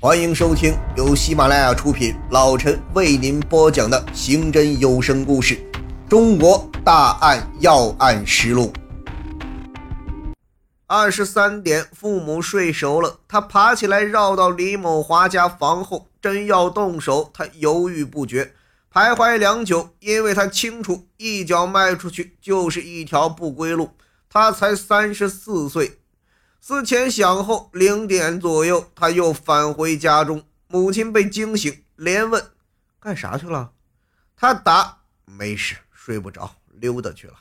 欢迎收听由喜马拉雅出品，老陈为您播讲的刑侦有声故事《中国大案要案实录》。二十三点，父母睡熟了，他爬起来，绕到李某华家房后，真要动手，他犹豫不决，徘徊良久，因为他清楚，一脚迈出去就是一条不归路。他才三十四岁。思前想后，零点左右，他又返回家中。母亲被惊醒，连问：“干啥去了？”他答：“没事，睡不着，溜达去了。”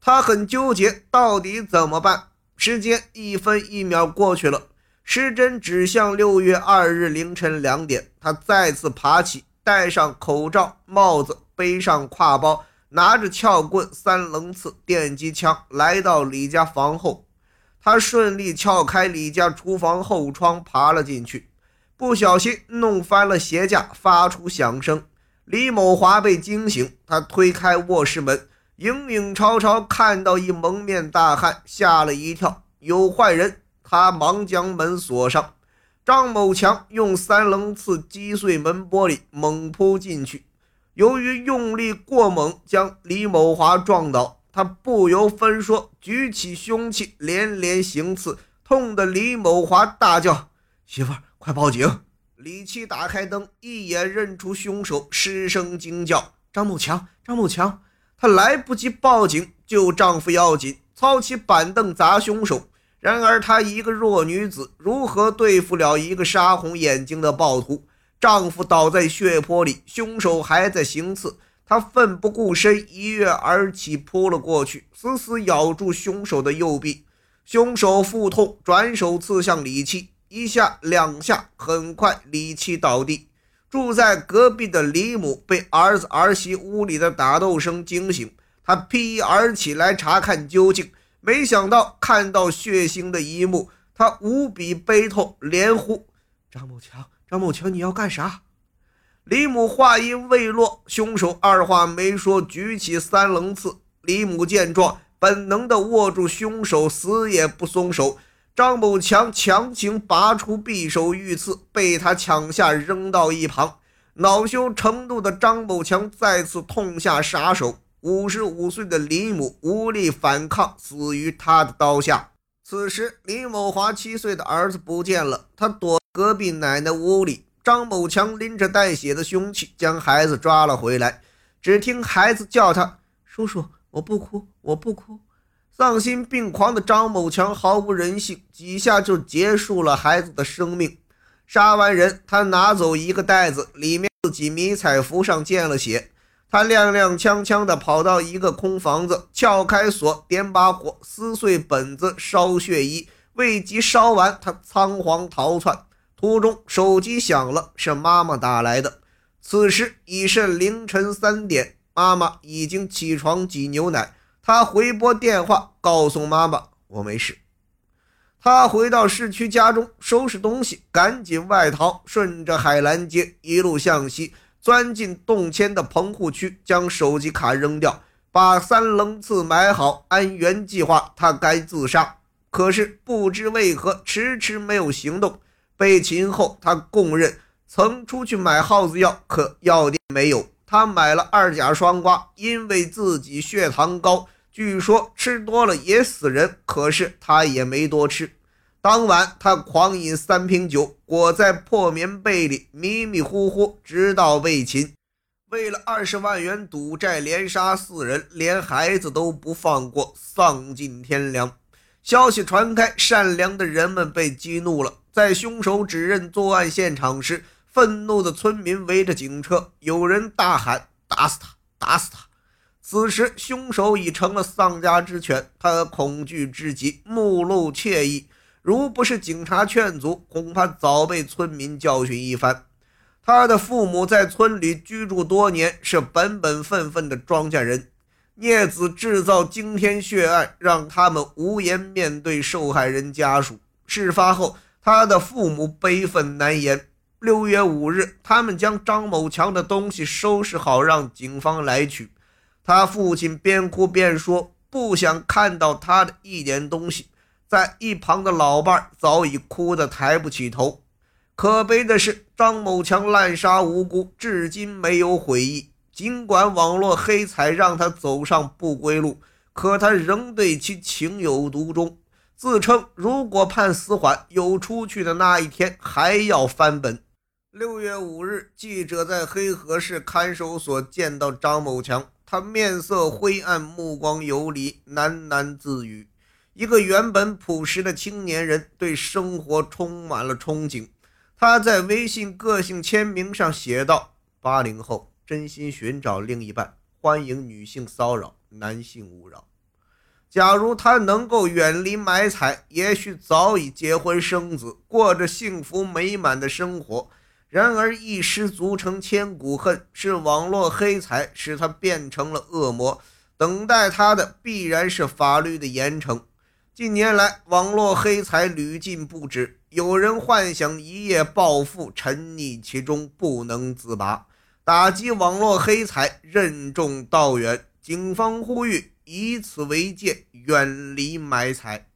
他很纠结，到底怎么办？时间一分一秒过去了，时针指向六月二日凌晨两点。他再次爬起，戴上口罩、帽子，背上挎包，拿着撬棍、三棱刺、电击枪，来到李家房后。他顺利撬开李家厨房后窗，爬了进去，不小心弄翻了鞋架，发出响声。李某华被惊醒，他推开卧室门，影影绰绰看到一蒙面大汉，吓了一跳，有坏人！他忙将门锁上。张某强用三棱刺击碎门玻璃，猛扑进去，由于用力过猛，将李某华撞倒。他不由分说，举起凶器，连连行刺，痛得李某华大叫：“媳妇儿，快报警！”李七打开灯，一眼认出凶手，失声惊叫：“张某强，张某强！”她来不及报警，救丈夫要紧，操起板凳砸凶手。然而她一个弱女子，如何对付了一个杀红眼睛的暴徒？丈夫倒在血泊里，凶手还在行刺。他奋不顾身，一跃而起，扑了过去，死死咬住凶手的右臂。凶手腹痛，转手刺向李七，一下两下，很快李七倒地。住在隔壁的李母被儿子儿媳屋里的打斗声惊醒，他披衣而起来查看究竟，没想到看到血腥的一幕，他无比悲痛，连呼：“张某强，张某强，你要干啥？”李母话音未落，凶手二话没说，举起三棱刺。李母见状，本能地握住凶手，死也不松手。张某强强行拔出匕首欲刺，被他抢下扔到一旁。恼羞成怒的张某强再次痛下杀手。五十五岁的李母无力反抗，死于他的刀下。此时，李某华七岁的儿子不见了，他躲隔壁奶奶屋里。张某强拎着带血的凶器，将孩子抓了回来。只听孩子叫他：“叔叔，我不哭，我不哭。”丧心病狂的张某强毫无人性，几下就结束了孩子的生命。杀完人，他拿走一个袋子，里面自己迷彩服上溅了血。他踉踉跄跄地跑到一个空房子，撬开锁，点把火，撕碎本子，烧血衣。未及烧完，他仓皇逃窜。途中，手机响了，是妈妈打来的。此时已是凌晨三点，妈妈已经起床挤牛奶。他回拨电话，告诉妈妈：“我没事。”他回到市区家中，收拾东西，赶紧外逃，顺着海兰街一路向西，钻进动迁的棚户区，将手机卡扔掉，把三棱刺埋好。按原计划，他该自杀，可是不知为何，迟迟没有行动。被擒后，他供认曾出去买耗子药，可药店没有。他买了二甲双胍，因为自己血糖高，据说吃多了也死人，可是他也没多吃。当晚，他狂饮三瓶酒，裹在破棉被里，迷迷糊糊，直到被擒。为了二十万元赌债，连杀四人，连孩子都不放过，丧尽天良。消息传开，善良的人们被激怒了。在凶手指认作案现场时，愤怒的村民围着警车，有人大喊：“打死他！打死他！”此时，凶手已成了丧家之犬，他恐惧至极，目露怯意。如不是警察劝阻，恐怕早被村民教训一番。他的父母在村里居住多年，是本本分分的庄稼人。孽子制造惊天血案，让他们无颜面对受害人家属。事发后，他的父母悲愤难言。六月五日，他们将张某强的东西收拾好，让警方来取。他父亲边哭边说：“不想看到他的一点东西。”在一旁的老伴早已哭得抬不起头。可悲的是，张某强滥杀无辜，至今没有悔意。尽管网络黑彩让他走上不归路，可他仍对其情有独钟，自称如果判死缓，有出去的那一天还要翻本。六月五日，记者在黑河市看守所见到张某强，他面色灰暗，目光游离，喃喃自语。一个原本朴实的青年人，对生活充满了憧憬。他在微信个性签名上写道：“八零后真心寻找另一半，欢迎女性骚扰，男性勿扰。”假如他能够远离买彩，也许早已结婚生子，过着幸福美满的生活。然而一失足成千古恨，是网络黑彩使他变成了恶魔，等待他的必然是法律的严惩。近年来，网络黑财屡禁不止，有人幻想一夜暴富，沉溺其中不能自拔。打击网络黑财任重道远，警方呼吁以此为戒，远离买财。